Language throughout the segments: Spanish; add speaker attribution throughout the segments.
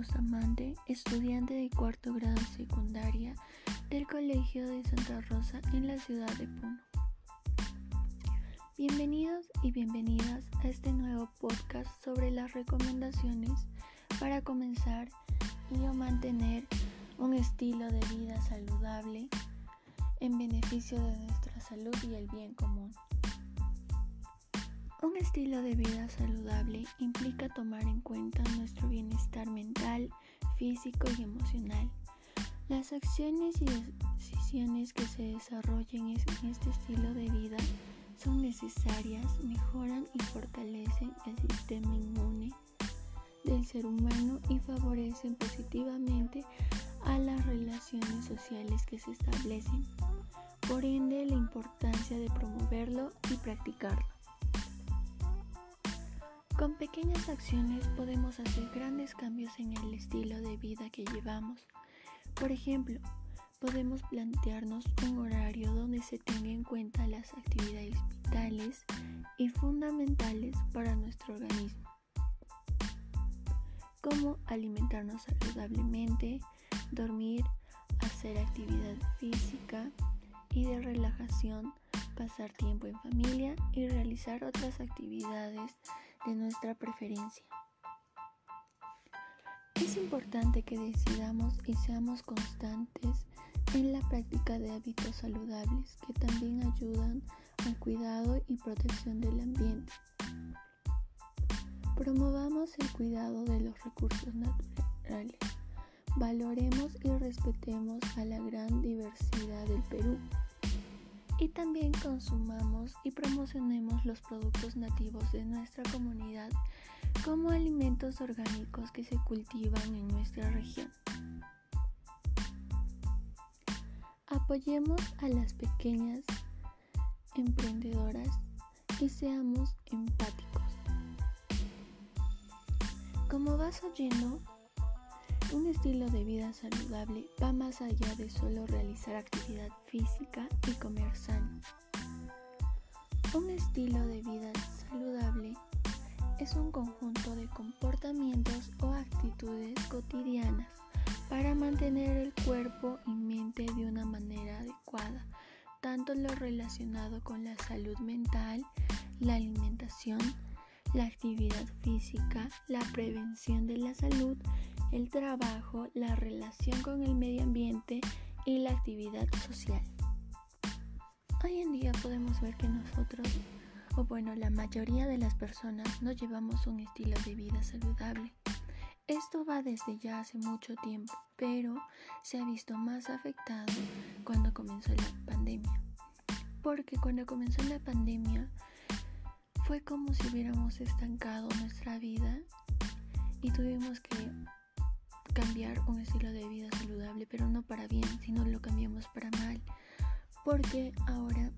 Speaker 1: Bustamante, estudiante de cuarto grado secundaria del Colegio de Santa Rosa en la ciudad de Puno. Bienvenidos y bienvenidas a este nuevo podcast sobre las recomendaciones para comenzar y o mantener un estilo de vida saludable en beneficio de nuestra salud y el bien común. Un estilo de vida saludable implica tomar en cuenta nuestro bienestar mental, físico y emocional. Las acciones y decisiones que se desarrollen en este estilo de vida son necesarias, mejoran y fortalecen el sistema inmune del ser humano y favorecen positivamente a las relaciones sociales que se establecen. Por ende, la importancia de promoverlo y practicarlo. Con pequeñas acciones podemos hacer grandes cambios en el estilo de vida que llevamos. Por ejemplo, podemos plantearnos un horario donde se tenga en cuenta las actividades vitales y fundamentales para nuestro organismo, como alimentarnos saludablemente, dormir, hacer actividad física y de relajación, pasar tiempo en familia y realizar otras actividades de nuestra preferencia. Es importante que decidamos y seamos constantes en la práctica de hábitos saludables que también ayudan al cuidado y protección del ambiente. Promovamos el cuidado de los recursos naturales. Valoremos y respetemos a la gran diversidad del Perú y también consumamos y promocionemos los productos nativos de nuestra comunidad como alimentos orgánicos que se cultivan en nuestra región. Apoyemos a las pequeñas emprendedoras y seamos empáticos. Como vas oyendo, un estilo de vida saludable va más allá de solo realizar actividad física y comer sano. Un estilo de vida saludable es un conjunto de comportamientos o actitudes cotidianas para mantener el cuerpo y mente de una manera adecuada, tanto lo relacionado con la salud mental, la alimentación, la actividad física, la prevención de la salud, el trabajo, la relación con el medio ambiente y la actividad social. Hoy en día podemos ver que nosotros, o bueno, la mayoría de las personas no llevamos un estilo de vida saludable. Esto va desde ya hace mucho tiempo, pero se ha visto más afectado cuando comenzó la pandemia. Porque cuando comenzó la pandemia fue como si hubiéramos estancado nuestra vida y tuvimos que cambiar un estilo de vida saludable, pero no para bien, sino lo cambiamos para mal. Porque ahora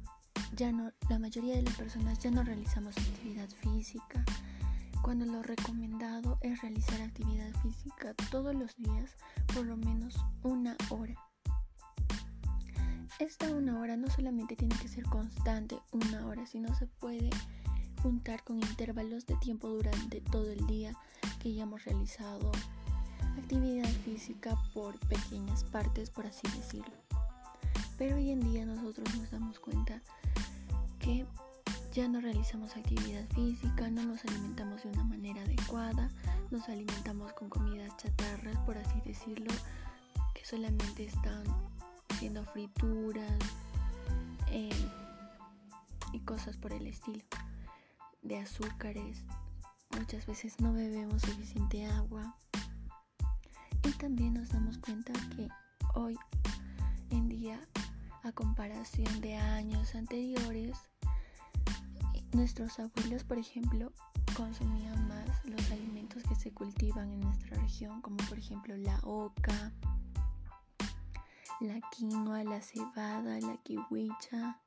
Speaker 1: ya no, la mayoría de las personas ya no realizamos actividad física. Cuando lo recomendado es realizar actividad física todos los días, por lo menos una hora. Esta una hora no solamente tiene que ser constante una hora, sino se puede juntar con intervalos de tiempo durante todo el día que hayamos realizado actividad física por pequeñas partes, por así decirlo. Pero hoy en día nosotros nos damos cuenta que ya no realizamos actividad física, no nos alimentamos de una manera adecuada, nos alimentamos con comidas chatarras, por así decirlo, que solamente están haciendo frituras eh, y cosas por el estilo, de azúcares. Muchas veces no bebemos suficiente agua, también nos damos cuenta que hoy en día, a comparación de años anteriores, nuestros abuelos, por ejemplo, consumían más los alimentos que se cultivan en nuestra región, como por ejemplo la oca, la quinoa, la cebada, la kiwicha,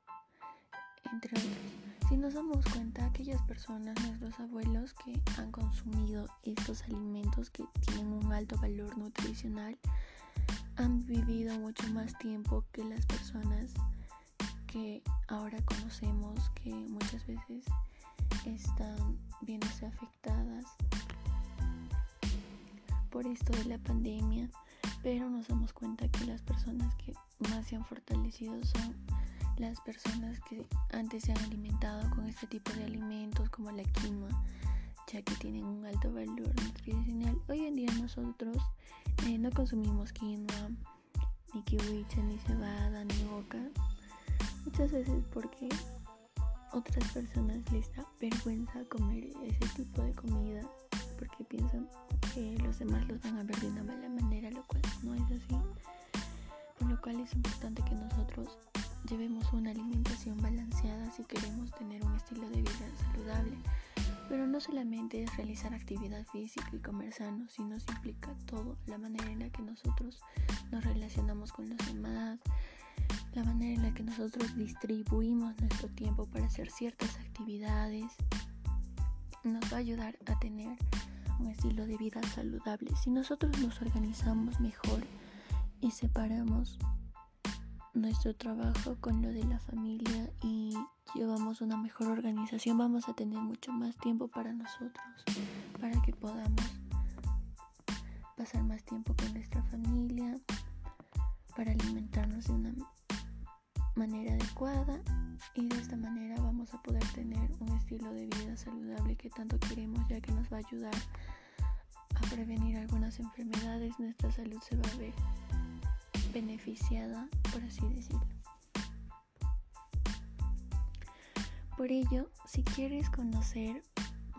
Speaker 1: entre otros. Si nos damos cuenta, aquellas personas, nuestros abuelos que han consumido estos alimentos que tienen un alto valor nutricional, han vivido mucho más tiempo que las personas que ahora conocemos que muchas veces están viéndose afectadas por esto de la pandemia, pero nos damos cuenta que las personas que más se han fortalecido son las personas que antes se han alimentado con este tipo de alimentos como la quinoa, ya que tienen un alto valor nutricional. Hoy en día nosotros eh, no consumimos quinoa, ni kiwicha, ni cebada, ni boca, muchas veces porque otras personas les da vergüenza comer ese tipo de comida porque piensan que los demás los van a ver de una mala manera, lo cual no es así. Por lo cual es importante que nosotros llevemos una alimentación balanceada si queremos tener un estilo de vida saludable. Pero no solamente es realizar actividad física y comer sano, sino se implica todo, la manera en la que nosotros nos relacionamos con los demás, la manera en la que nosotros distribuimos nuestro tiempo para hacer ciertas actividades, nos va a ayudar a tener un estilo de vida saludable. Si nosotros nos organizamos mejor y separamos nuestro trabajo con lo de la familia y llevamos una mejor organización, vamos a tener mucho más tiempo para nosotros, para que podamos pasar más tiempo con nuestra familia, para alimentarnos de una manera adecuada y de esta manera vamos a poder tener un estilo de vida saludable que tanto queremos ya que nos va a ayudar a prevenir algunas enfermedades, nuestra salud se va a ver beneficiada, por así decirlo. Por ello, si quieres conocer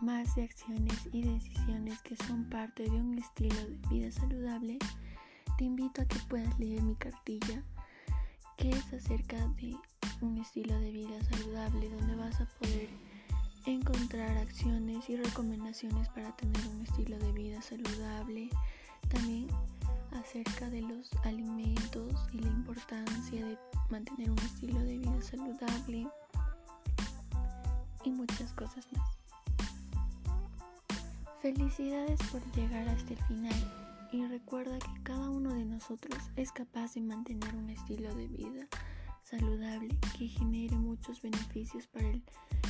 Speaker 1: más de acciones y decisiones que son parte de un estilo de vida saludable, te invito a que puedas leer mi cartilla, que es acerca de un estilo de vida saludable, donde vas a poder encontrar acciones y recomendaciones para tener un estilo de vida saludable. También acerca de los alimentos y la importancia de mantener un estilo de vida saludable y muchas cosas más. Felicidades por llegar hasta el final y recuerda que cada uno de nosotros es capaz de mantener un estilo de vida saludable que genere muchos beneficios para el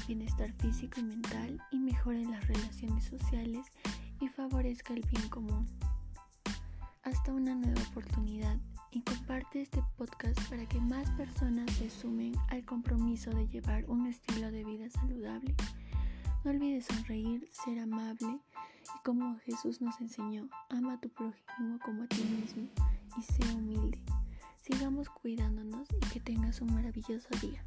Speaker 1: bienestar físico y mental y mejore las relaciones sociales y favorezca el bien común hasta una nueva oportunidad y comparte este podcast para que más personas se sumen al compromiso de llevar un estilo de vida saludable. No olvides sonreír, ser amable y como Jesús nos enseñó, ama a tu prójimo como a ti mismo y sé humilde. Sigamos cuidándonos y que tengas un maravilloso día.